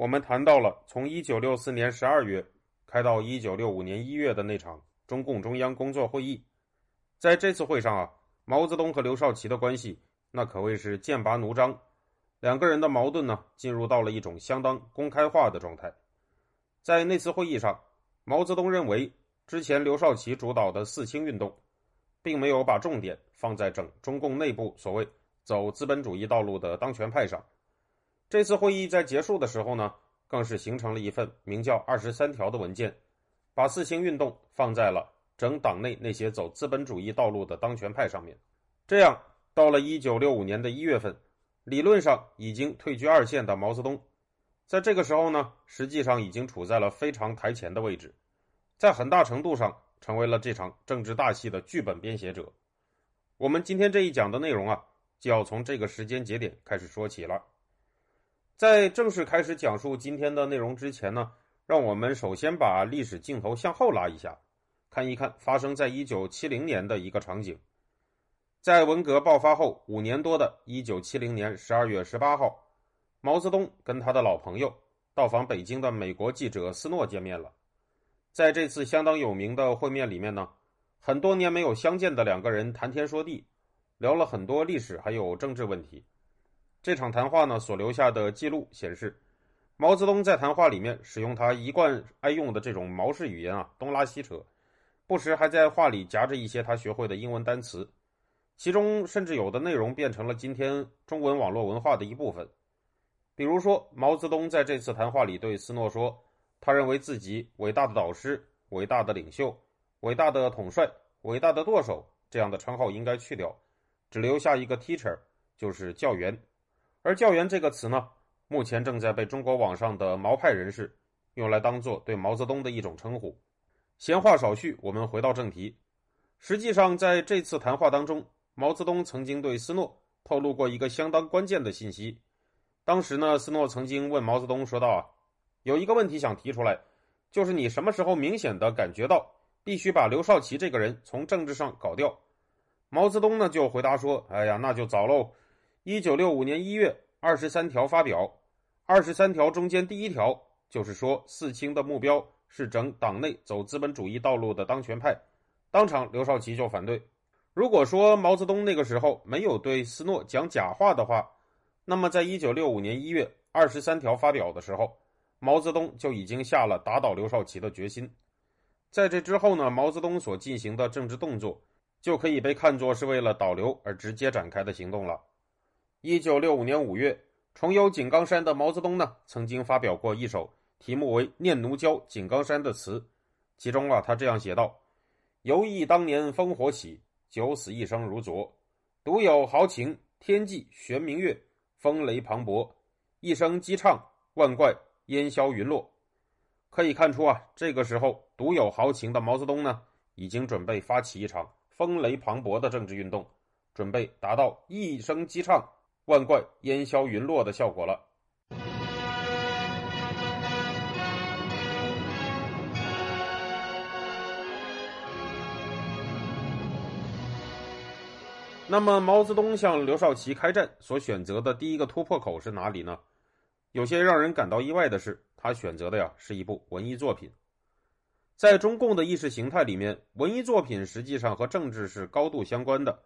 我们谈到了从一九六四年十二月开到一九六五年一月的那场中共中央工作会议。在这次会上啊，毛泽东和刘少奇的关系那可谓是剑拔弩张，两个人的矛盾呢，进入到了一种相当公开化的状态。在那次会议上，毛泽东认为，之前刘少奇主导的四清运动，并没有把重点放在整中共内部所谓走资本主义道路的当权派上。这次会议在结束的时候呢，更是形成了一份名叫“二十三条”的文件，把四清运动放在了整党内那些走资本主义道路的当权派上面。这样，到了一九六五年的一月份，理论上已经退居二线的毛泽东。在这个时候呢，实际上已经处在了非常台前的位置，在很大程度上成为了这场政治大戏的剧本编写者。我们今天这一讲的内容啊，就要从这个时间节点开始说起了。在正式开始讲述今天的内容之前呢，让我们首先把历史镜头向后拉一下，看一看发生在一九七零年的一个场景。在文革爆发后五年多的一九七零年十二月十八号。毛泽东跟他的老朋友到访北京的美国记者斯诺见面了。在这次相当有名的会面里面呢，很多年没有相见的两个人谈天说地，聊了很多历史还有政治问题。这场谈话呢所留下的记录显示，毛泽东在谈话里面使用他一贯爱用的这种毛式语言啊，东拉西扯，不时还在话里夹着一些他学会的英文单词，其中甚至有的内容变成了今天中文网络文化的一部分。比如说，毛泽东在这次谈话里对斯诺说：“他认为自己伟大的导师、伟大的领袖、伟大的统帅、伟大的舵手这样的称号应该去掉，只留下一个 teacher，就是教员。而教员这个词呢，目前正在被中国网上的毛派人士用来当做对毛泽东的一种称呼。”闲话少叙，我们回到正题。实际上，在这次谈话当中，毛泽东曾经对斯诺透露过一个相当关键的信息。当时呢，斯诺曾经问毛泽东说道：“啊，有一个问题想提出来，就是你什么时候明显的感觉到必须把刘少奇这个人从政治上搞掉？”毛泽东呢就回答说：“哎呀，那就早喽。一九六五年一月，二十三条发表，二十三条中间第一条就是说四清的目标是整党内走资本主义道路的当权派。当场刘少奇就反对。如果说毛泽东那个时候没有对斯诺讲假话的话。”那么，在一九六五年一月二十三条发表的时候，毛泽东就已经下了打倒刘少奇的决心。在这之后呢，毛泽东所进行的政治动作，就可以被看作是为了导流而直接展开的行动了。一九六五年五月，重游井冈山的毛泽东呢，曾经发表过一首题目为《念奴娇·井冈山》的词，其中啊，他这样写道：“犹忆当年烽火起，九死一生如昨，独有豪情，天际悬明月。”风雷磅礴，一声鸡唱，万怪烟消云落。可以看出啊，这个时候独有豪情的毛泽东呢，已经准备发起一场风雷磅礴的政治运动，准备达到一声鸡唱，万贯烟消云落的效果了。那么，毛泽东向刘少奇开战所选择的第一个突破口是哪里呢？有些让人感到意外的是，他选择的呀是一部文艺作品。在中共的意识形态里面，文艺作品实际上和政治是高度相关的。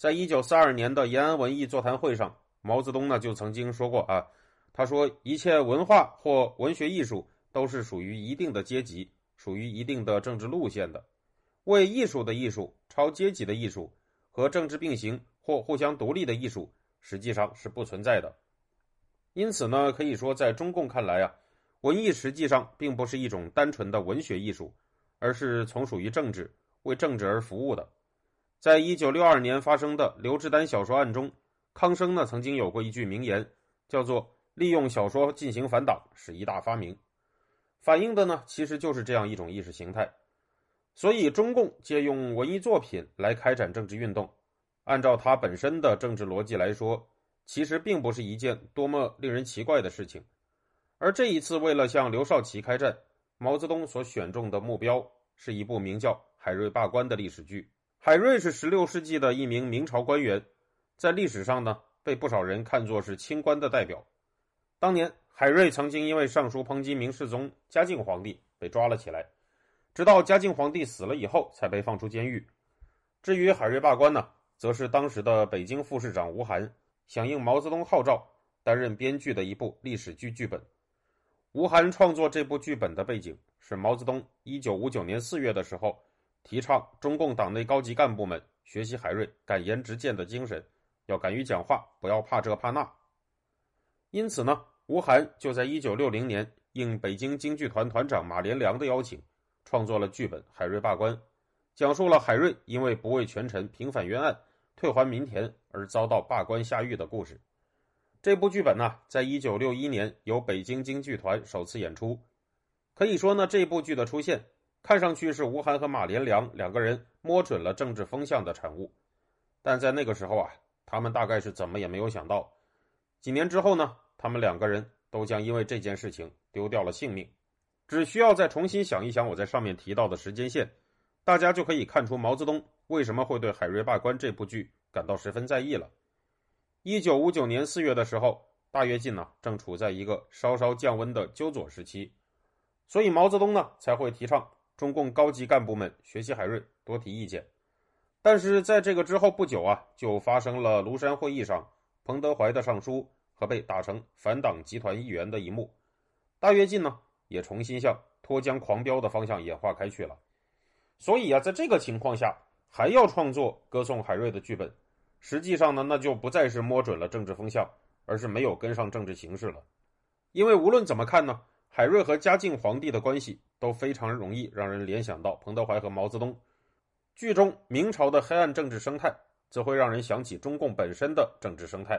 在一九四二年的延安文艺座谈会上，毛泽东呢就曾经说过啊，他说一切文化或文学艺术都是属于一定的阶级，属于一定的政治路线的。为艺术的艺术，超阶级的艺术。和政治并行或互相独立的艺术实际上是不存在的，因此呢，可以说在中共看来啊，文艺实际上并不是一种单纯的文学艺术，而是从属于政治、为政治而服务的。在一九六二年发生的刘志丹小说案中，康生呢曾经有过一句名言，叫做利用小说进行反党是一大发明，反映的呢其实就是这样一种意识形态。所以，中共借用文艺作品来开展政治运动，按照它本身的政治逻辑来说，其实并不是一件多么令人奇怪的事情。而这一次，为了向刘少奇开战，毛泽东所选中的目标是一部名叫《海瑞罢官》的历史剧。海瑞是16世纪的一名明朝官员，在历史上呢，被不少人看作是清官的代表。当年，海瑞曾经因为上书抨击明世宗嘉靖皇帝，被抓了起来。直到嘉靖皇帝死了以后，才被放出监狱。至于海瑞罢官呢，则是当时的北京副市长吴晗响应毛泽东号召，担任编剧的一部历史剧剧本。吴晗创作这部剧本的背景是毛泽东1959年4月的时候，提倡中共党内高级干部们学习海瑞敢言直谏的精神，要敢于讲话，不要怕这怕那。因此呢，吴晗就在1960年应北京京剧团团长马连良的邀请。创作了剧本《海瑞罢官》，讲述了海瑞因为不为权臣平反冤案、退还民田而遭到罢官下狱的故事。这部剧本呢，在一九六一年由北京京剧团首次演出。可以说呢，这部剧的出现，看上去是吴晗和马连良两个人摸准了政治风向的产物。但在那个时候啊，他们大概是怎么也没有想到，几年之后呢，他们两个人都将因为这件事情丢掉了性命。只需要再重新想一想我在上面提到的时间线，大家就可以看出毛泽东为什么会对《海瑞罢官》这部剧感到十分在意了。一九五九年四月的时候，大跃进呢正处在一个稍稍降温的纠左时期，所以毛泽东呢才会提倡中共高级干部们学习海瑞，多提意见。但是在这个之后不久啊，就发生了庐山会议上彭德怀的上书和被打成反党集团一员的一幕，大跃进呢。也重新向脱缰狂飙的方向演化开去了，所以啊，在这个情况下还要创作歌颂海瑞的剧本，实际上呢，那就不再是摸准了政治风向，而是没有跟上政治形势了。因为无论怎么看呢，海瑞和嘉靖皇帝的关系都非常容易让人联想到彭德怀和毛泽东。剧中明朝的黑暗政治生态，则会让人想起中共本身的政治生态。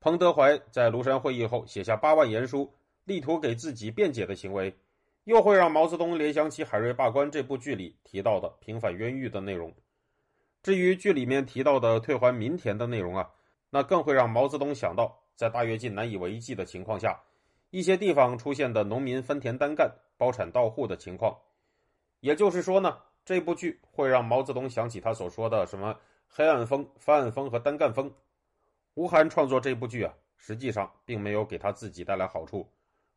彭德怀在庐山会议后写下八万言书。力图给自己辩解的行为，又会让毛泽东联想起《海瑞罢官》这部剧里提到的平反冤狱的内容。至于剧里面提到的退还民田的内容啊，那更会让毛泽东想到，在大跃进难以为继的情况下，一些地方出现的农民分田单干、包产到户的情况。也就是说呢，这部剧会让毛泽东想起他所说的什么黑暗风、翻案风和单干风。吴晗创作这部剧啊，实际上并没有给他自己带来好处。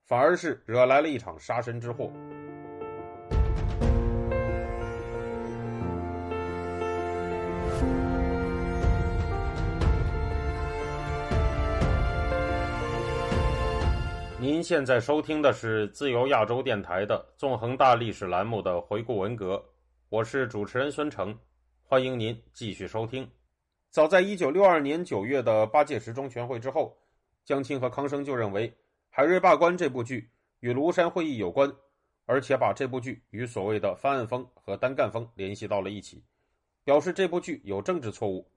反而是惹来了一场杀身之祸。您现在收听的是自由亚洲电台的《纵横大历史》栏目的回顾文革，我是主持人孙成，欢迎您继续收听。早在一九六二年九月的八届十中全会之后，江青和康生就认为。《海瑞罢官》这部剧与庐山会议有关，而且把这部剧与所谓的翻案风和单干风联系到了一起，表示这部剧有政治错误。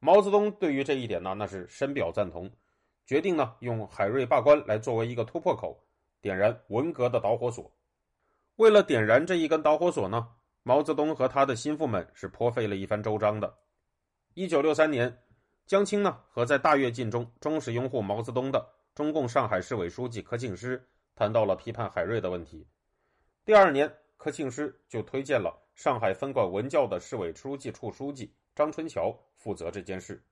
毛泽东对于这一点呢，那是深表赞同，决定呢用《海瑞罢官》来作为一个突破口，点燃文革的导火索。为了点燃这一根导火索呢，毛泽东和他的心腹们是颇费了一番周章的。一九六三年，江青呢和在大跃进中忠实拥护毛泽东的。中共上海市委书记柯庆施谈到了批判海瑞的问题。第二年，柯庆施就推荐了上海分管文教的市委书记处书记张春桥负责这件事。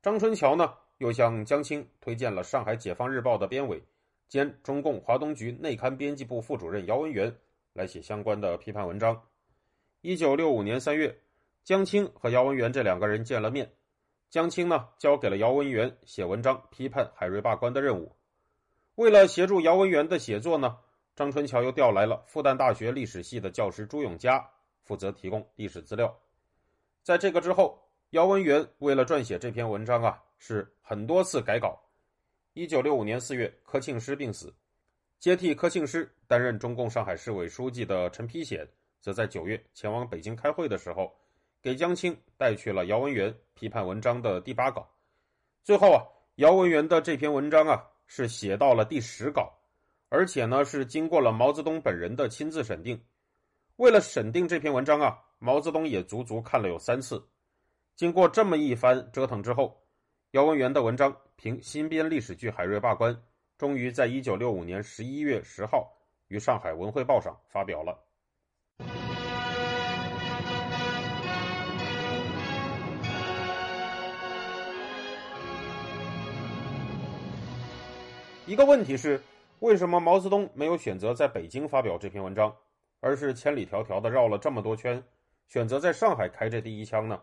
张春桥呢，又向江青推荐了上海解放日报的编委兼中共华东局内刊编辑部副主任姚文元来写相关的批判文章。一九六五年三月，江青和姚文元这两个人见了面。江青呢，交给了姚文元写文章批判海瑞罢官的任务。为了协助姚文元的写作呢，张春桥又调来了复旦大学历史系的教师朱永嘉，负责提供历史资料。在这个之后，姚文元为了撰写这篇文章啊，是很多次改稿。一九六五年四月，柯庆施病死，接替柯庆施担任中共上海市委书记的陈丕显，则在九月前往北京开会的时候。给江青带去了姚文元批判文章的第八稿。最后啊，姚文元的这篇文章啊，是写到了第十稿，而且呢是经过了毛泽东本人的亲自审定。为了审定这篇文章啊，毛泽东也足足看了有三次。经过这么一番折腾之后，姚文元的文章凭新编历史剧《海瑞罢官》，终于在一九六五年十一月十号于上海文汇报上发表了。一个问题是，为什么毛泽东没有选择在北京发表这篇文章，而是千里迢迢的绕了这么多圈，选择在上海开这第一枪呢？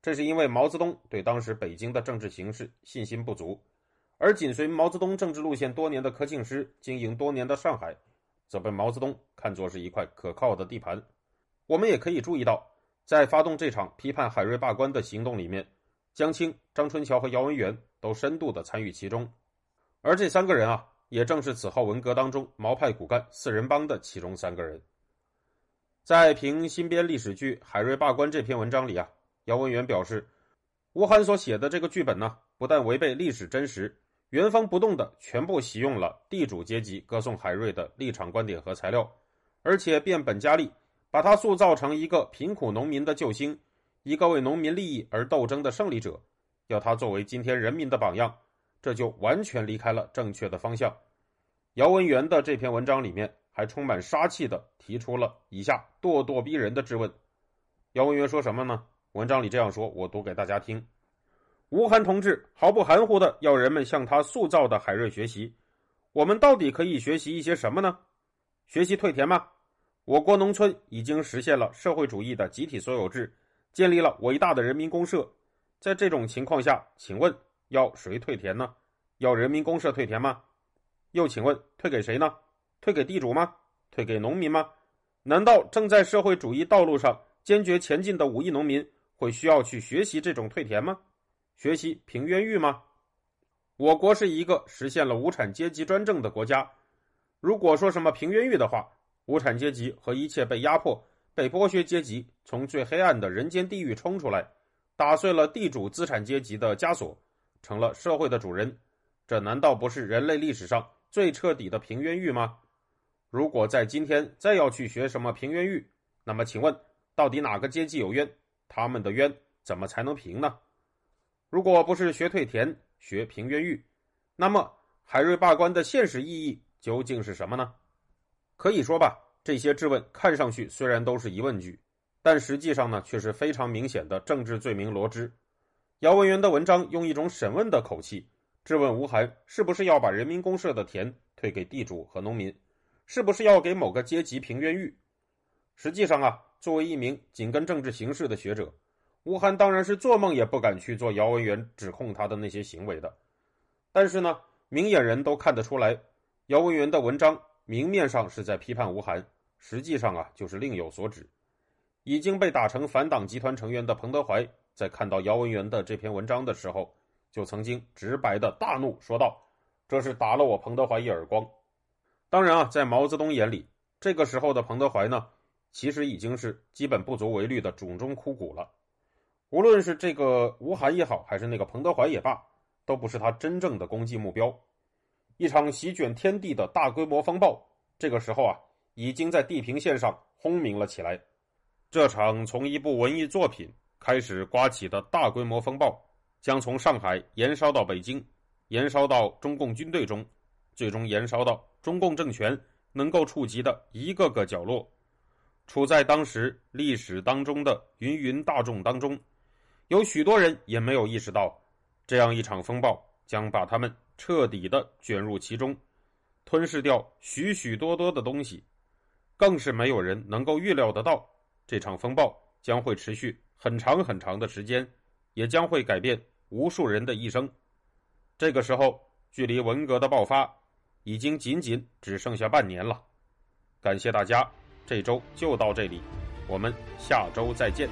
这是因为毛泽东对当时北京的政治形势信心不足，而紧随毛泽东政治路线多年的柯庆施经营多年的上海，则被毛泽东看作是一块可靠的地盘。我们也可以注意到，在发动这场批判海瑞罢官的行动里面，江青、张春桥和姚文元都深度的参与其中。而这三个人啊，也正是此后文革当中毛派骨干四人帮的其中三个人。在评新编历史剧《海瑞罢官》这篇文章里啊，姚文元表示，吴晗所写的这个剧本呢，不但违背历史真实，原封不动的全部袭用了地主阶级歌颂海瑞的立场观点和材料，而且变本加厉，把他塑造成一个贫苦农民的救星，一个为农民利益而斗争的胜利者，要他作为今天人民的榜样。这就完全离开了正确的方向。姚文元的这篇文章里面还充满杀气的提出了以下咄咄逼人的质问。姚文元说什么呢？文章里这样说，我读给大家听：吴晗同志毫不含糊的要人们向他塑造的海瑞学习。我们到底可以学习一些什么呢？学习退田吗？我国农村已经实现了社会主义的集体所有制，建立了伟大的人民公社。在这种情况下，请问？要谁退田呢？要人民公社退田吗？又请问退给谁呢？退给地主吗？退给农民吗？难道正在社会主义道路上坚决前进的五亿农民会需要去学习这种退田吗？学习平冤狱吗？我国是一个实现了无产阶级专政的国家。如果说什么平冤狱的话，无产阶级和一切被压迫、被剥削阶级从最黑暗的人间地狱冲出来，打碎了地主资产阶级的枷锁。成了社会的主人，这难道不是人类历史上最彻底的平冤狱吗？如果在今天再要去学什么平冤狱，那么请问，到底哪个阶级有冤？他们的冤怎么才能平呢？如果不是学退田、学平冤狱，那么海瑞罢官的现实意义究竟是什么呢？可以说吧，这些质问看上去虽然都是疑问句，但实际上呢，却是非常明显的政治罪名罗织。姚文元的文章用一种审问的口气质问吴晗：是不是要把人民公社的田退给地主和农民？是不是要给某个阶级平冤狱？实际上啊，作为一名紧跟政治形势的学者，吴晗当然是做梦也不敢去做姚文元指控他的那些行为的。但是呢，明眼人都看得出来，姚文元的文章明面上是在批判吴晗，实际上啊就是另有所指。已经被打成反党集团成员的彭德怀。在看到姚文元的这篇文章的时候，就曾经直白的大怒，说道：“这是打了我彭德怀一耳光。”当然啊，在毛泽东眼里，这个时候的彭德怀呢，其实已经是基本不足为虑的冢中枯骨了。无论是这个吴晗也好，还是那个彭德怀也罢，都不是他真正的攻击目标。一场席卷天地的大规模风暴，这个时候啊，已经在地平线上轰鸣了起来。这场从一部文艺作品。开始刮起的大规模风暴，将从上海延烧到北京，延烧到中共军队中，最终延烧到中共政权能够触及的一个个角落。处在当时历史当中的芸芸大众当中，有许多人也没有意识到，这样一场风暴将把他们彻底的卷入其中，吞噬掉许许多多的东西。更是没有人能够预料得到，这场风暴将会持续。很长很长的时间，也将会改变无数人的一生。这个时候，距离文革的爆发已经仅仅只剩下半年了。感谢大家，这周就到这里，我们下周再见。